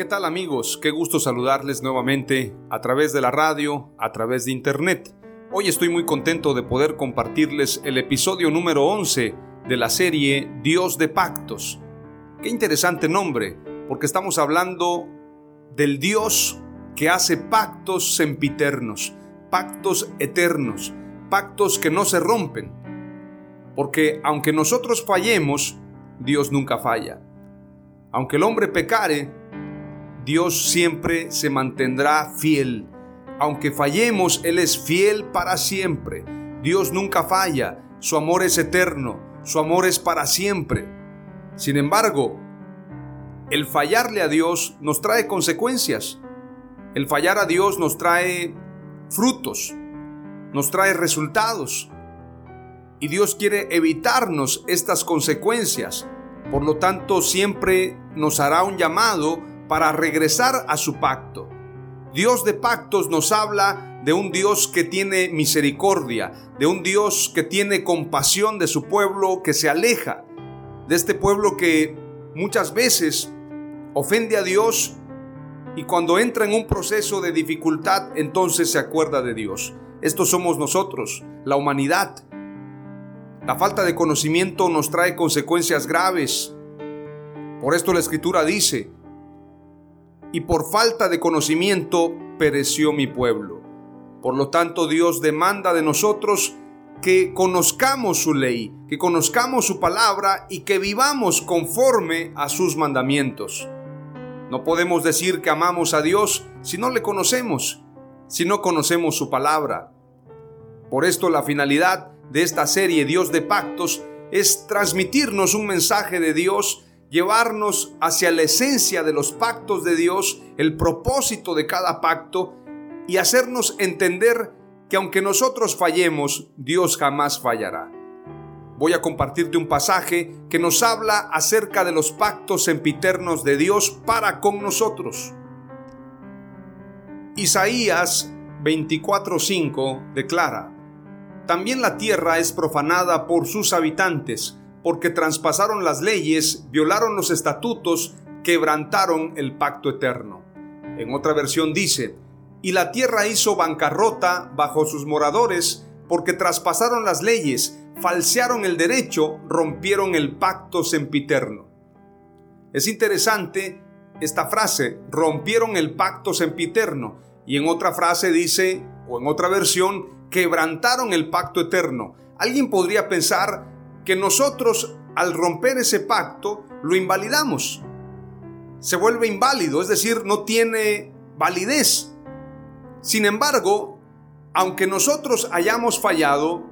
¿Qué tal amigos? Qué gusto saludarles nuevamente a través de la radio, a través de internet. Hoy estoy muy contento de poder compartirles el episodio número 11 de la serie Dios de Pactos. Qué interesante nombre, porque estamos hablando del Dios que hace pactos sempiternos, pactos eternos, pactos que no se rompen. Porque aunque nosotros fallemos, Dios nunca falla. Aunque el hombre pecare, Dios siempre se mantendrá fiel. Aunque fallemos, Él es fiel para siempre. Dios nunca falla, su amor es eterno, su amor es para siempre. Sin embargo, el fallarle a Dios nos trae consecuencias. El fallar a Dios nos trae frutos, nos trae resultados. Y Dios quiere evitarnos estas consecuencias. Por lo tanto, siempre nos hará un llamado para regresar a su pacto. Dios de pactos nos habla de un Dios que tiene misericordia, de un Dios que tiene compasión de su pueblo que se aleja, de este pueblo que muchas veces ofende a Dios y cuando entra en un proceso de dificultad entonces se acuerda de Dios. Estos somos nosotros, la humanidad. La falta de conocimiento nos trae consecuencias graves. Por esto la escritura dice, y por falta de conocimiento pereció mi pueblo. Por lo tanto, Dios demanda de nosotros que conozcamos su ley, que conozcamos su palabra y que vivamos conforme a sus mandamientos. No podemos decir que amamos a Dios si no le conocemos, si no conocemos su palabra. Por esto la finalidad de esta serie Dios de Pactos es transmitirnos un mensaje de Dios llevarnos hacia la esencia de los pactos de Dios, el propósito de cada pacto y hacernos entender que aunque nosotros fallemos, Dios jamás fallará. Voy a compartirte un pasaje que nos habla acerca de los pactos sempiternos de Dios para con nosotros. Isaías 24:5 declara, También la tierra es profanada por sus habitantes, porque traspasaron las leyes, violaron los estatutos, quebrantaron el pacto eterno. En otra versión dice, y la tierra hizo bancarrota bajo sus moradores, porque traspasaron las leyes, falsearon el derecho, rompieron el pacto sempiterno. Es interesante esta frase, rompieron el pacto sempiterno, y en otra frase dice, o en otra versión, quebrantaron el pacto eterno. Alguien podría pensar que nosotros al romper ese pacto lo invalidamos. Se vuelve inválido, es decir, no tiene validez. Sin embargo, aunque nosotros hayamos fallado,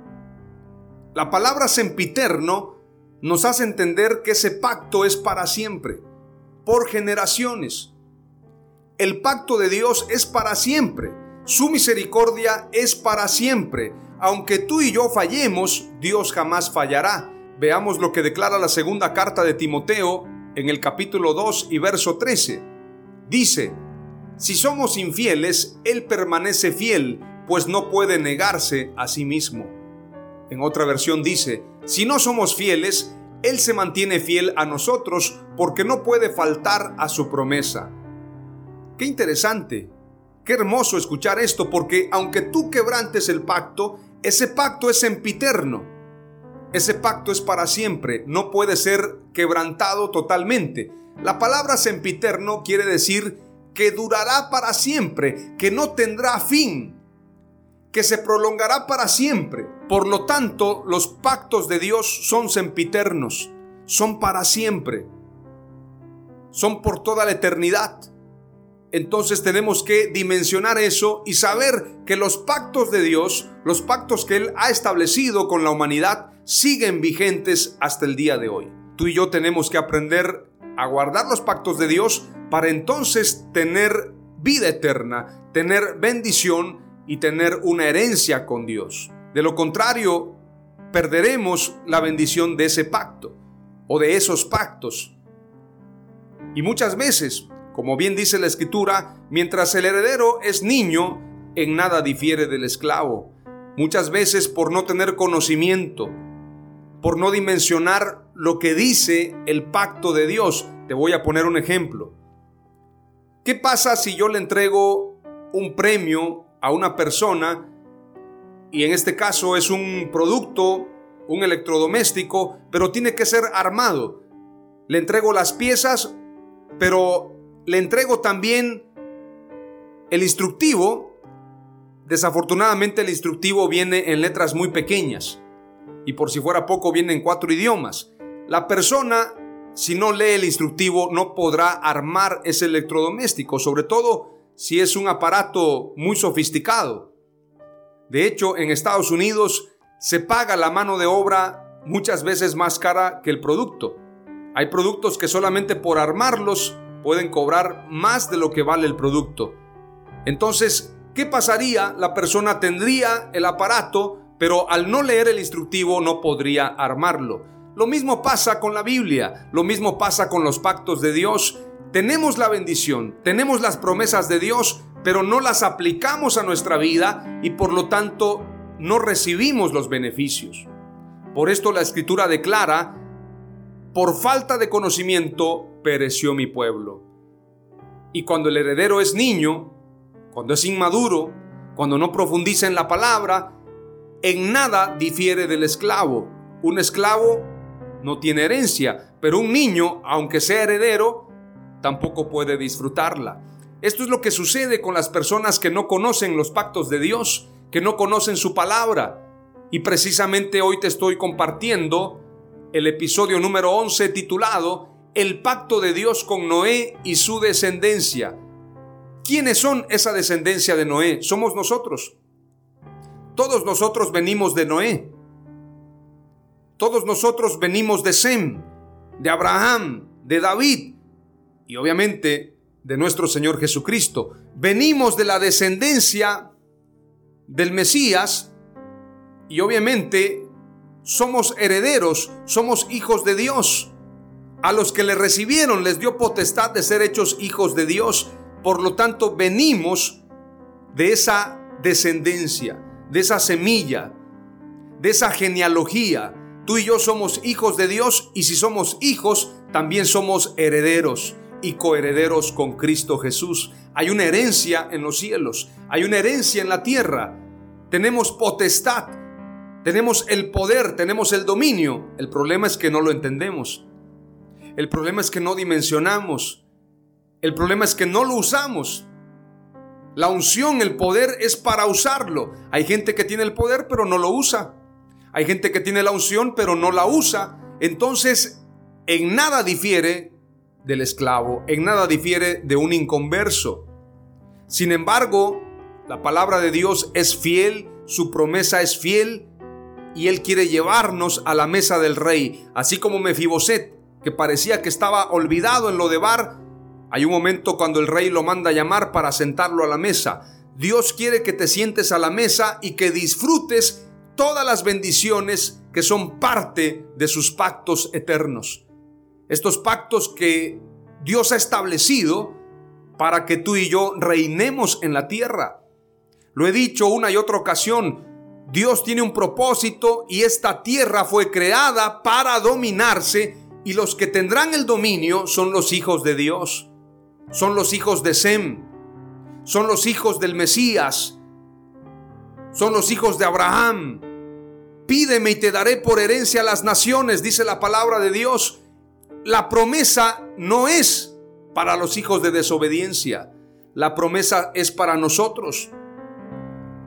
la palabra sempiterno nos hace entender que ese pacto es para siempre, por generaciones. El pacto de Dios es para siempre, su misericordia es para siempre aunque tú y yo fallemos, Dios jamás fallará. Veamos lo que declara la segunda carta de Timoteo en el capítulo 2 y verso 13. Dice, si somos infieles, Él permanece fiel, pues no puede negarse a sí mismo. En otra versión dice, si no somos fieles, Él se mantiene fiel a nosotros porque no puede faltar a su promesa. Qué interesante, qué hermoso escuchar esto, porque aunque tú quebrantes el pacto, ese pacto es sempiterno. Ese pacto es para siempre, no puede ser quebrantado totalmente. La palabra sempiterno quiere decir que durará para siempre, que no tendrá fin, que se prolongará para siempre. Por lo tanto, los pactos de Dios son sempiternos, son para siempre, son por toda la eternidad. Entonces tenemos que dimensionar eso y saber que los pactos de Dios, los pactos que Él ha establecido con la humanidad, siguen vigentes hasta el día de hoy. Tú y yo tenemos que aprender a guardar los pactos de Dios para entonces tener vida eterna, tener bendición y tener una herencia con Dios. De lo contrario, perderemos la bendición de ese pacto o de esos pactos. Y muchas veces como bien dice la escritura, mientras el heredero es niño, en nada difiere del esclavo. Muchas veces por no tener conocimiento, por no dimensionar lo que dice el pacto de Dios. Te voy a poner un ejemplo. ¿Qué pasa si yo le entrego un premio a una persona y en este caso es un producto, un electrodoméstico, pero tiene que ser armado? Le entrego las piezas, pero le entrego también el instructivo. Desafortunadamente el instructivo viene en letras muy pequeñas y por si fuera poco viene en cuatro idiomas. La persona, si no lee el instructivo, no podrá armar ese electrodoméstico, sobre todo si es un aparato muy sofisticado. De hecho, en Estados Unidos se paga la mano de obra muchas veces más cara que el producto. Hay productos que solamente por armarlos pueden cobrar más de lo que vale el producto. Entonces, ¿qué pasaría? La persona tendría el aparato, pero al no leer el instructivo no podría armarlo. Lo mismo pasa con la Biblia, lo mismo pasa con los pactos de Dios. Tenemos la bendición, tenemos las promesas de Dios, pero no las aplicamos a nuestra vida y por lo tanto no recibimos los beneficios. Por esto la escritura declara, por falta de conocimiento pereció mi pueblo. Y cuando el heredero es niño, cuando es inmaduro, cuando no profundiza en la palabra, en nada difiere del esclavo. Un esclavo no tiene herencia, pero un niño, aunque sea heredero, tampoco puede disfrutarla. Esto es lo que sucede con las personas que no conocen los pactos de Dios, que no conocen su palabra. Y precisamente hoy te estoy compartiendo el episodio número 11 titulado el pacto de Dios con Noé y su descendencia. ¿Quiénes son esa descendencia de Noé? Somos nosotros. Todos nosotros venimos de Noé. Todos nosotros venimos de Sem, de Abraham, de David y obviamente de nuestro Señor Jesucristo. Venimos de la descendencia del Mesías y obviamente somos herederos, somos hijos de Dios. A los que le recibieron les dio potestad de ser hechos hijos de Dios. Por lo tanto, venimos de esa descendencia, de esa semilla, de esa genealogía. Tú y yo somos hijos de Dios y si somos hijos, también somos herederos y coherederos con Cristo Jesús. Hay una herencia en los cielos, hay una herencia en la tierra. Tenemos potestad, tenemos el poder, tenemos el dominio. El problema es que no lo entendemos. El problema es que no dimensionamos. El problema es que no lo usamos. La unción, el poder es para usarlo. Hay gente que tiene el poder pero no lo usa. Hay gente que tiene la unción pero no la usa. Entonces, en nada difiere del esclavo, en nada difiere de un inconverso. Sin embargo, la palabra de Dios es fiel, su promesa es fiel y él quiere llevarnos a la mesa del rey, así como Mefiboset que parecía que estaba olvidado en lo de Bar, hay un momento cuando el rey lo manda a llamar para sentarlo a la mesa. Dios quiere que te sientes a la mesa y que disfrutes todas las bendiciones que son parte de sus pactos eternos. Estos pactos que Dios ha establecido para que tú y yo reinemos en la tierra. Lo he dicho una y otra ocasión, Dios tiene un propósito y esta tierra fue creada para dominarse y los que tendrán el dominio son los hijos de Dios, son los hijos de Sem, son los hijos del Mesías, son los hijos de Abraham. Pídeme y te daré por herencia a las naciones, dice la palabra de Dios. La promesa no es para los hijos de desobediencia, la promesa es para nosotros.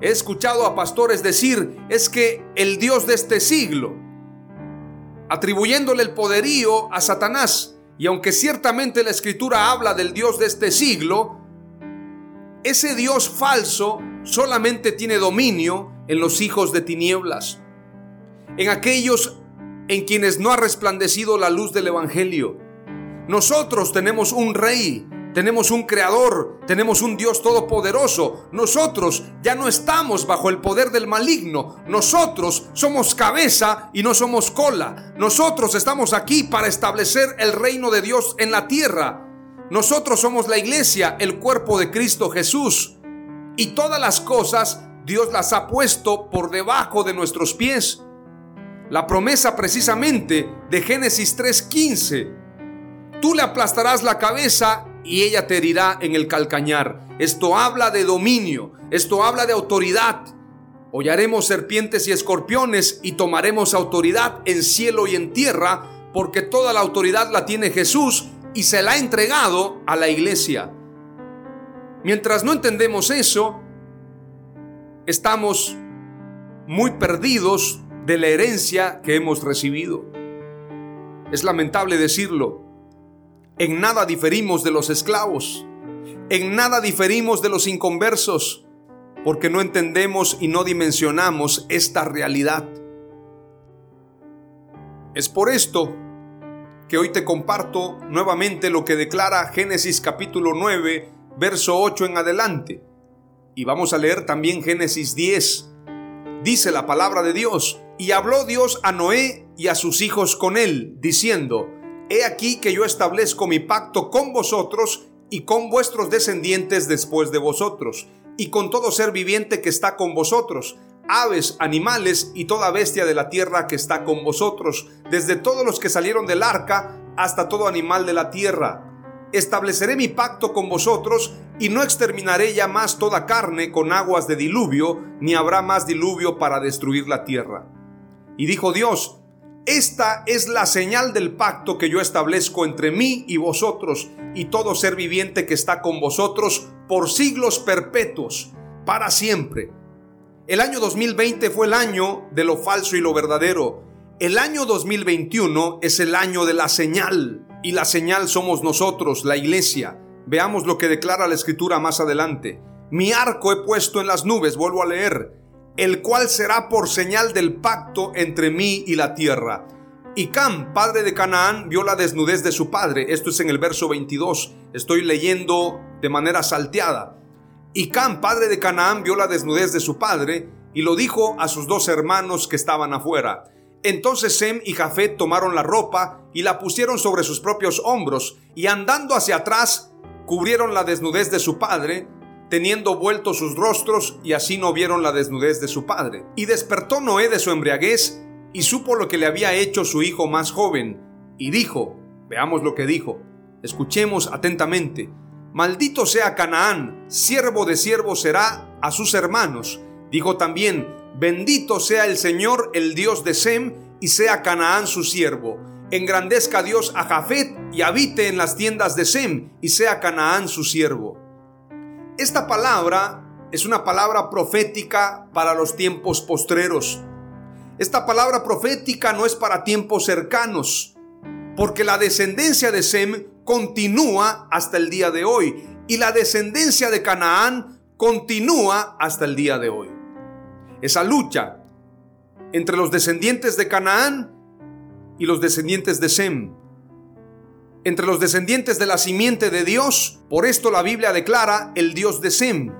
He escuchado a pastores decir, es que el Dios de este siglo, atribuyéndole el poderío a Satanás, y aunque ciertamente la escritura habla del Dios de este siglo, ese Dios falso solamente tiene dominio en los hijos de tinieblas, en aquellos en quienes no ha resplandecido la luz del Evangelio. Nosotros tenemos un rey, tenemos un creador, tenemos un Dios todopoderoso. Nosotros ya no estamos bajo el poder del maligno. Nosotros somos cabeza y no somos cola. Nosotros estamos aquí para establecer el reino de Dios en la tierra. Nosotros somos la iglesia, el cuerpo de Cristo Jesús. Y todas las cosas Dios las ha puesto por debajo de nuestros pies. La promesa precisamente de Génesis 3:15. Tú le aplastarás la cabeza y ella te herirá en el calcañar. Esto habla de dominio, esto habla de autoridad. Hollaremos serpientes y escorpiones y tomaremos autoridad en cielo y en tierra, porque toda la autoridad la tiene Jesús y se la ha entregado a la iglesia. Mientras no entendemos eso, estamos muy perdidos de la herencia que hemos recibido. Es lamentable decirlo, en nada diferimos de los esclavos. En nada diferimos de los inconversos, porque no entendemos y no dimensionamos esta realidad. Es por esto que hoy te comparto nuevamente lo que declara Génesis capítulo 9, verso 8 en adelante. Y vamos a leer también Génesis 10. Dice la palabra de Dios, y habló Dios a Noé y a sus hijos con él, diciendo, He aquí que yo establezco mi pacto con vosotros y con vuestros descendientes después de vosotros, y con todo ser viviente que está con vosotros, aves, animales y toda bestia de la tierra que está con vosotros, desde todos los que salieron del arca hasta todo animal de la tierra. Estableceré mi pacto con vosotros y no exterminaré ya más toda carne con aguas de diluvio, ni habrá más diluvio para destruir la tierra. Y dijo Dios, esta es la señal del pacto que yo establezco entre mí y vosotros y todo ser viviente que está con vosotros por siglos perpetuos, para siempre. El año 2020 fue el año de lo falso y lo verdadero. El año 2021 es el año de la señal y la señal somos nosotros, la iglesia. Veamos lo que declara la escritura más adelante. Mi arco he puesto en las nubes, vuelvo a leer el cual será por señal del pacto entre mí y la tierra. Y Cam, padre de Canaán, vio la desnudez de su padre. Esto es en el verso 22. Estoy leyendo de manera salteada. Y Cam, padre de Canaán, vio la desnudez de su padre y lo dijo a sus dos hermanos que estaban afuera. Entonces Sem y Jafet tomaron la ropa y la pusieron sobre sus propios hombros y andando hacia atrás cubrieron la desnudez de su padre teniendo vueltos sus rostros, y así no vieron la desnudez de su padre. Y despertó Noé de su embriaguez, y supo lo que le había hecho su hijo más joven, y dijo, veamos lo que dijo, escuchemos atentamente, maldito sea Canaán, siervo de siervo será a sus hermanos. Dijo también, bendito sea el Señor, el Dios de Sem, y sea Canaán su siervo. Engrandezca Dios a Jafet y habite en las tiendas de Sem, y sea Canaán su siervo. Esta palabra es una palabra profética para los tiempos postreros. Esta palabra profética no es para tiempos cercanos, porque la descendencia de Sem continúa hasta el día de hoy y la descendencia de Canaán continúa hasta el día de hoy. Esa lucha entre los descendientes de Canaán y los descendientes de Sem entre los descendientes de la simiente de Dios. Por esto la Biblia declara el Dios de Sem.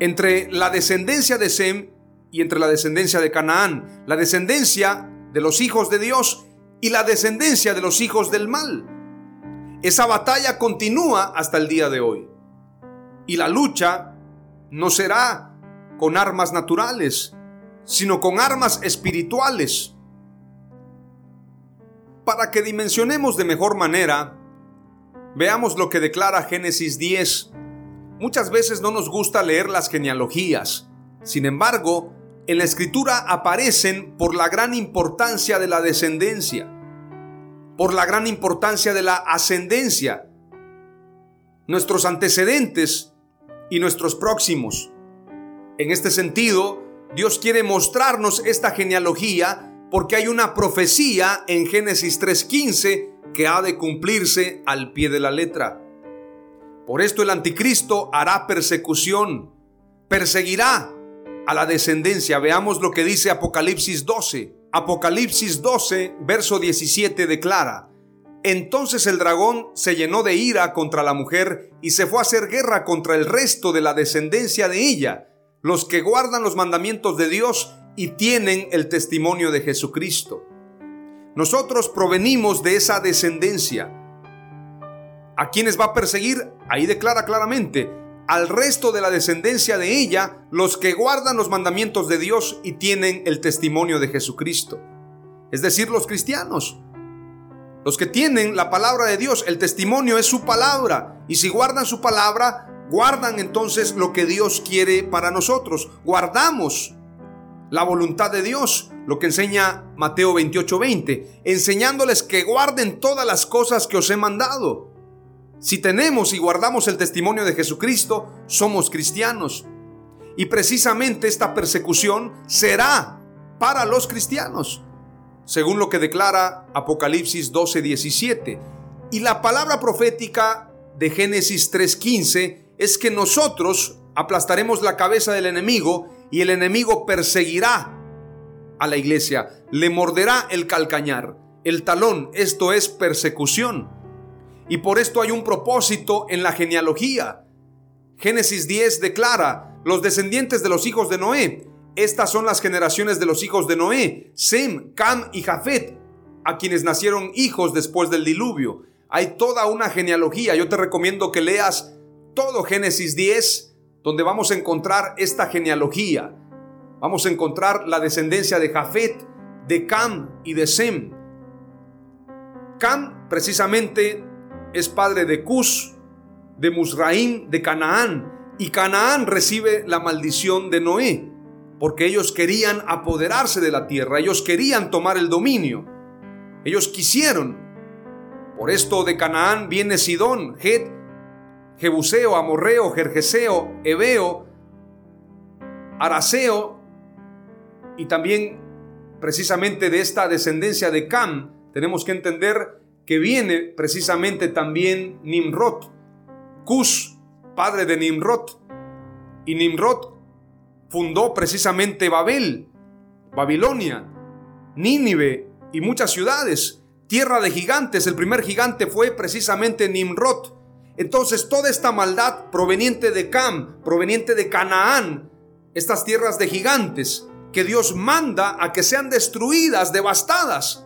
Entre la descendencia de Sem y entre la descendencia de Canaán. La descendencia de los hijos de Dios y la descendencia de los hijos del mal. Esa batalla continúa hasta el día de hoy. Y la lucha no será con armas naturales, sino con armas espirituales para que dimensionemos de mejor manera, veamos lo que declara Génesis 10, Muchas veces no nos gusta leer las genealogías. Sin embargo, en la escritura aparecen por la gran importancia de la descendencia, por la gran importancia de la ascendencia, nuestros antecedentes y nuestros próximos. En este sentido, Dios quiere mostrarnos esta genealogía porque hay una profecía en Génesis 3.15 que ha de cumplirse al pie de la letra. Por esto el anticristo hará persecución, perseguirá a la descendencia. Veamos lo que dice Apocalipsis 12. Apocalipsis 12, verso 17 declara, Entonces el dragón se llenó de ira contra la mujer y se fue a hacer guerra contra el resto de la descendencia de ella, los que guardan los mandamientos de Dios y tienen el testimonio de Jesucristo. Nosotros provenimos de esa descendencia. ¿A quienes va a perseguir? Ahí declara claramente, al resto de la descendencia de ella, los que guardan los mandamientos de Dios y tienen el testimonio de Jesucristo. Es decir, los cristianos. Los que tienen la palabra de Dios, el testimonio es su palabra. Y si guardan su palabra, guardan entonces lo que Dios quiere para nosotros. Guardamos la voluntad de Dios, lo que enseña Mateo 28:20, enseñándoles que guarden todas las cosas que os he mandado. Si tenemos y guardamos el testimonio de Jesucristo, somos cristianos. Y precisamente esta persecución será para los cristianos, según lo que declara Apocalipsis 12:17. Y la palabra profética de Génesis 3:15 es que nosotros aplastaremos la cabeza del enemigo y el enemigo perseguirá a la iglesia, le morderá el calcañar, el talón, esto es persecución. Y por esto hay un propósito en la genealogía. Génesis 10 declara, los descendientes de los hijos de Noé. Estas son las generaciones de los hijos de Noé, Sem, Cam y Jafet, a quienes nacieron hijos después del diluvio. Hay toda una genealogía. Yo te recomiendo que leas todo Génesis 10, donde vamos a encontrar esta genealogía. Vamos a encontrar la descendencia de Jafet, de Cam y de Sem. Cam precisamente es padre de Cus, de Musraín, de Canaán. Y Canaán recibe la maldición de Noé, porque ellos querían apoderarse de la tierra, ellos querían tomar el dominio. Ellos quisieron. Por esto de Canaán viene Sidón, Het, Jebuseo, Amorreo, Jerjeseo, Ebeo, Araseo, y también precisamente de esta descendencia de Cam, tenemos que entender que viene precisamente también Nimrod, Cus, padre de Nimrod. Y Nimrod fundó precisamente Babel, Babilonia, Nínive y muchas ciudades, tierra de gigantes. El primer gigante fue precisamente Nimrod. Entonces toda esta maldad proveniente de Cam, proveniente de Canaán, estas tierras de gigantes, que Dios manda a que sean destruidas, devastadas.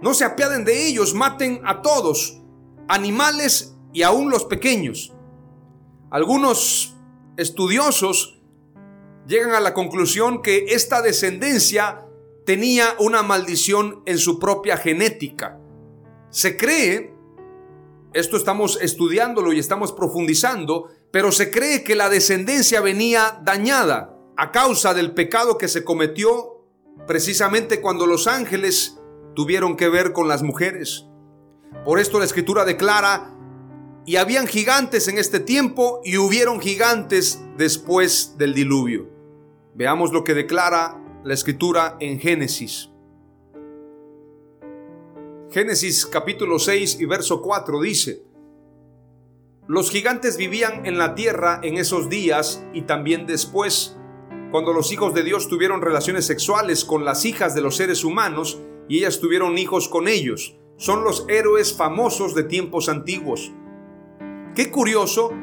No se apiaden de ellos, maten a todos, animales y aún los pequeños. Algunos estudiosos llegan a la conclusión que esta descendencia tenía una maldición en su propia genética. Se cree, esto estamos estudiándolo y estamos profundizando, pero se cree que la descendencia venía dañada a causa del pecado que se cometió precisamente cuando los ángeles tuvieron que ver con las mujeres. Por esto la escritura declara, y habían gigantes en este tiempo y hubieron gigantes después del diluvio. Veamos lo que declara la escritura en Génesis. Génesis capítulo 6 y verso 4 dice, Los gigantes vivían en la tierra en esos días y también después, cuando los hijos de Dios tuvieron relaciones sexuales con las hijas de los seres humanos, y ellas tuvieron hijos con ellos. Son los héroes famosos de tiempos antiguos. Qué curioso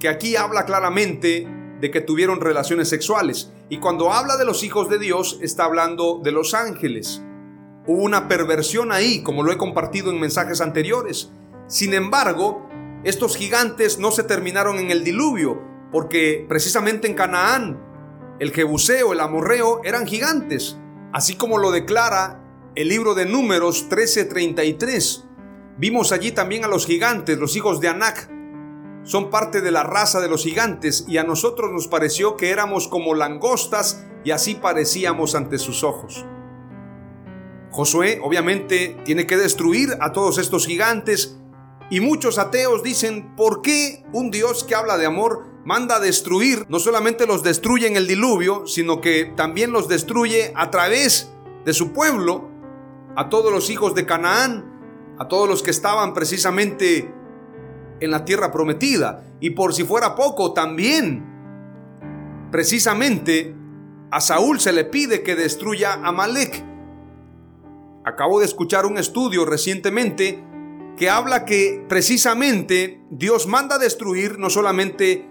que aquí habla claramente de que tuvieron relaciones sexuales. Y cuando habla de los hijos de Dios, está hablando de los ángeles. Hubo una perversión ahí, como lo he compartido en mensajes anteriores. Sin embargo, estos gigantes no se terminaron en el diluvio, porque precisamente en Canaán, el Jebuseo, el Amorreo eran gigantes, así como lo declara el libro de Números 13:33. Vimos allí también a los gigantes, los hijos de Anac. son parte de la raza de los gigantes y a nosotros nos pareció que éramos como langostas y así parecíamos ante sus ojos. Josué obviamente tiene que destruir a todos estos gigantes y muchos ateos dicen, ¿por qué un Dios que habla de amor manda a destruir? No solamente los destruye en el diluvio, sino que también los destruye a través de su pueblo, a todos los hijos de Canaán, a todos los que estaban precisamente en la tierra prometida. Y por si fuera poco, también, precisamente, a Saúl se le pide que destruya a Malek. Acabo de escuchar un estudio recientemente que habla que precisamente Dios manda destruir no solamente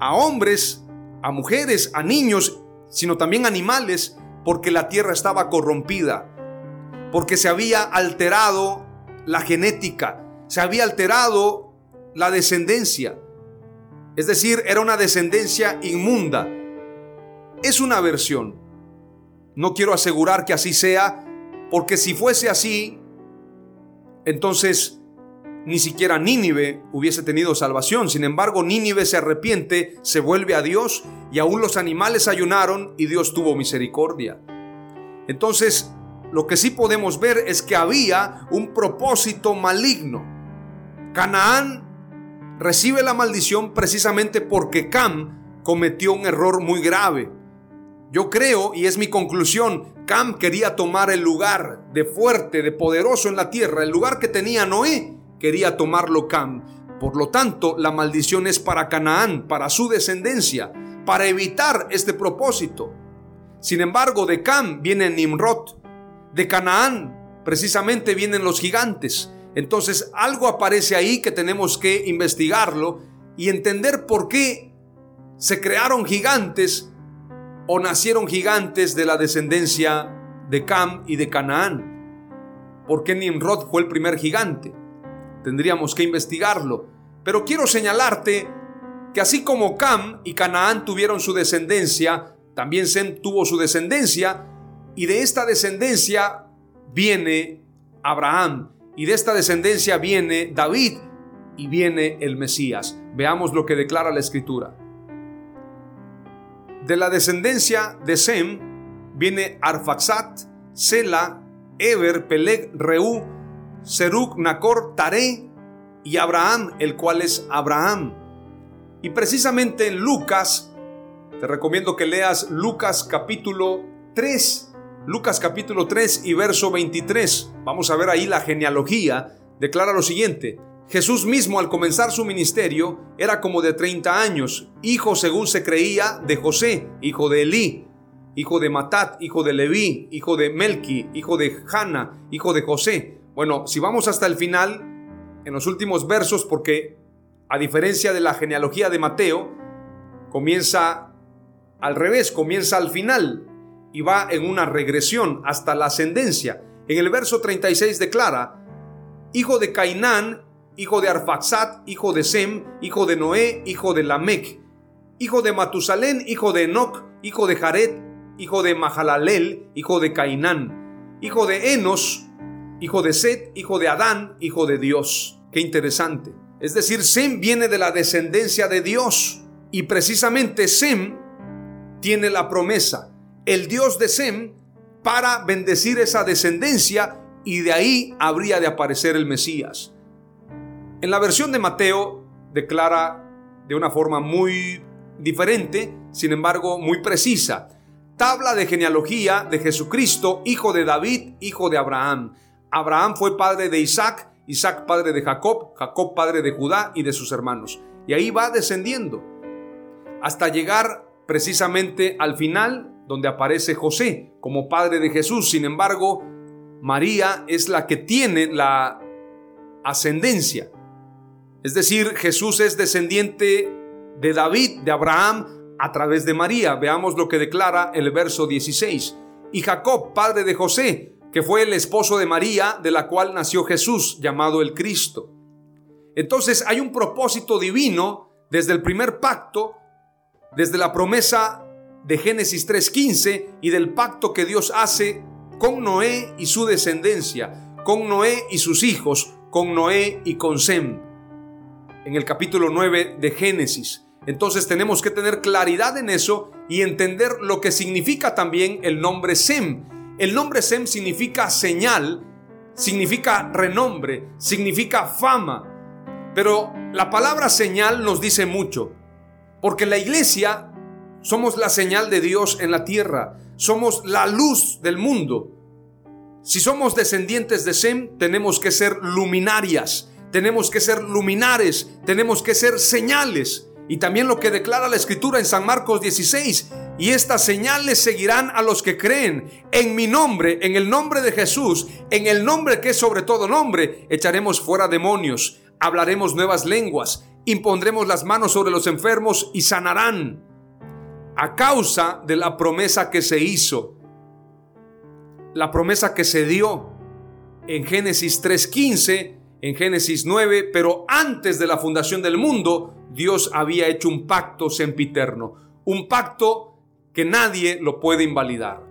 a hombres, a mujeres, a niños, sino también animales, porque la tierra estaba corrompida, porque se había alterado la genética, se había alterado la descendencia. Es decir, era una descendencia inmunda. Es una versión. No quiero asegurar que así sea, porque si fuese así, entonces ni siquiera Nínive hubiese tenido salvación. Sin embargo, Nínive se arrepiente, se vuelve a Dios y aún los animales ayunaron y Dios tuvo misericordia. Entonces, lo que sí podemos ver es que había un propósito maligno. Canaán recibe la maldición precisamente porque Cam cometió un error muy grave. Yo creo, y es mi conclusión, Cam quería tomar el lugar de fuerte, de poderoso en la tierra, el lugar que tenía Noé, quería tomarlo Cam. Por lo tanto, la maldición es para Canaán, para su descendencia, para evitar este propósito. Sin embargo, de Cam viene Nimrod, de Canaán precisamente vienen los gigantes, entonces algo aparece ahí que tenemos que investigarlo y entender por qué se crearon gigantes o nacieron gigantes de la descendencia de Cam y de Canaán. ¿Por qué Nimrod fue el primer gigante? Tendríamos que investigarlo. Pero quiero señalarte que así como Cam y Canaán tuvieron su descendencia, también Sem tuvo su descendencia, y de esta descendencia viene Abraham. Y de esta descendencia viene David y viene el Mesías. Veamos lo que declara la escritura. De la descendencia de Sem viene Arfaxat, Sela, Eber, Peleg, Reú, Seruk, Nacor, Taré y Abraham, el cual es Abraham. Y precisamente en Lucas, te recomiendo que leas Lucas capítulo 3, Lucas capítulo 3 y verso 23. Vamos a ver ahí la genealogía. Declara lo siguiente. Jesús mismo al comenzar su ministerio era como de 30 años, hijo según se creía de José, hijo de Elí, hijo de Matat, hijo de Leví, hijo de Melqui, hijo de Hanna, hijo de José. Bueno, si vamos hasta el final, en los últimos versos, porque a diferencia de la genealogía de Mateo, comienza al revés, comienza al final y va en una regresión hasta la ascendencia. En el verso 36 declara, hijo de Cainán, hijo de Arfaxat, hijo de Sem, hijo de Noé, hijo de Lamec, hijo de Matusalén, hijo de Enoch, hijo de Jared, hijo de Mahalalel, hijo de Cainán, hijo de Enos, hijo de Set, hijo de Adán, hijo de Dios. Qué interesante. Es decir, Sem viene de la descendencia de Dios y precisamente Sem tiene la promesa el Dios de Sem para bendecir esa descendencia y de ahí habría de aparecer el Mesías. En la versión de Mateo declara de una forma muy diferente, sin embargo muy precisa. Tabla de genealogía de Jesucristo, hijo de David, hijo de Abraham. Abraham fue padre de Isaac, Isaac padre de Jacob, Jacob padre de Judá y de sus hermanos. Y ahí va descendiendo hasta llegar precisamente al final donde aparece José como padre de Jesús. Sin embargo, María es la que tiene la ascendencia. Es decir, Jesús es descendiente de David, de Abraham, a través de María. Veamos lo que declara el verso 16. Y Jacob, padre de José, que fue el esposo de María, de la cual nació Jesús, llamado el Cristo. Entonces hay un propósito divino desde el primer pacto, desde la promesa de Génesis 3.15 y del pacto que Dios hace con Noé y su descendencia, con Noé y sus hijos, con Noé y con Sem. En el capítulo 9 de Génesis. Entonces tenemos que tener claridad en eso y entender lo que significa también el nombre Sem. El nombre Sem significa señal, significa renombre, significa fama. Pero la palabra señal nos dice mucho, porque la iglesia somos la señal de Dios en la tierra, somos la luz del mundo. Si somos descendientes de Sem, tenemos que ser luminarias, tenemos que ser luminares, tenemos que ser señales. Y también lo que declara la escritura en San Marcos 16, y estas señales seguirán a los que creen en mi nombre, en el nombre de Jesús, en el nombre que es sobre todo nombre, echaremos fuera demonios, hablaremos nuevas lenguas, impondremos las manos sobre los enfermos y sanarán. A causa de la promesa que se hizo, la promesa que se dio en Génesis 3.15, en Génesis 9, pero antes de la fundación del mundo, Dios había hecho un pacto sempiterno, un pacto que nadie lo puede invalidar.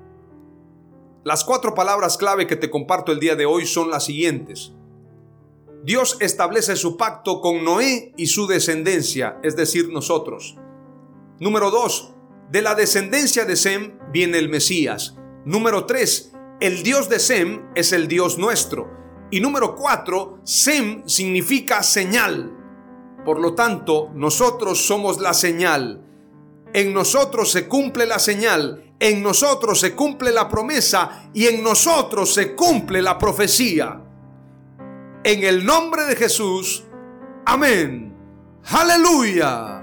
Las cuatro palabras clave que te comparto el día de hoy son las siguientes. Dios establece su pacto con Noé y su descendencia, es decir, nosotros. Número dos, de la descendencia de Sem viene el Mesías. Número tres, el Dios de Sem es el Dios nuestro. Y número cuatro, Sem significa señal. Por lo tanto, nosotros somos la señal. En nosotros se cumple la señal, en nosotros se cumple la promesa y en nosotros se cumple la profecía. En el nombre de Jesús. Amén. Aleluya.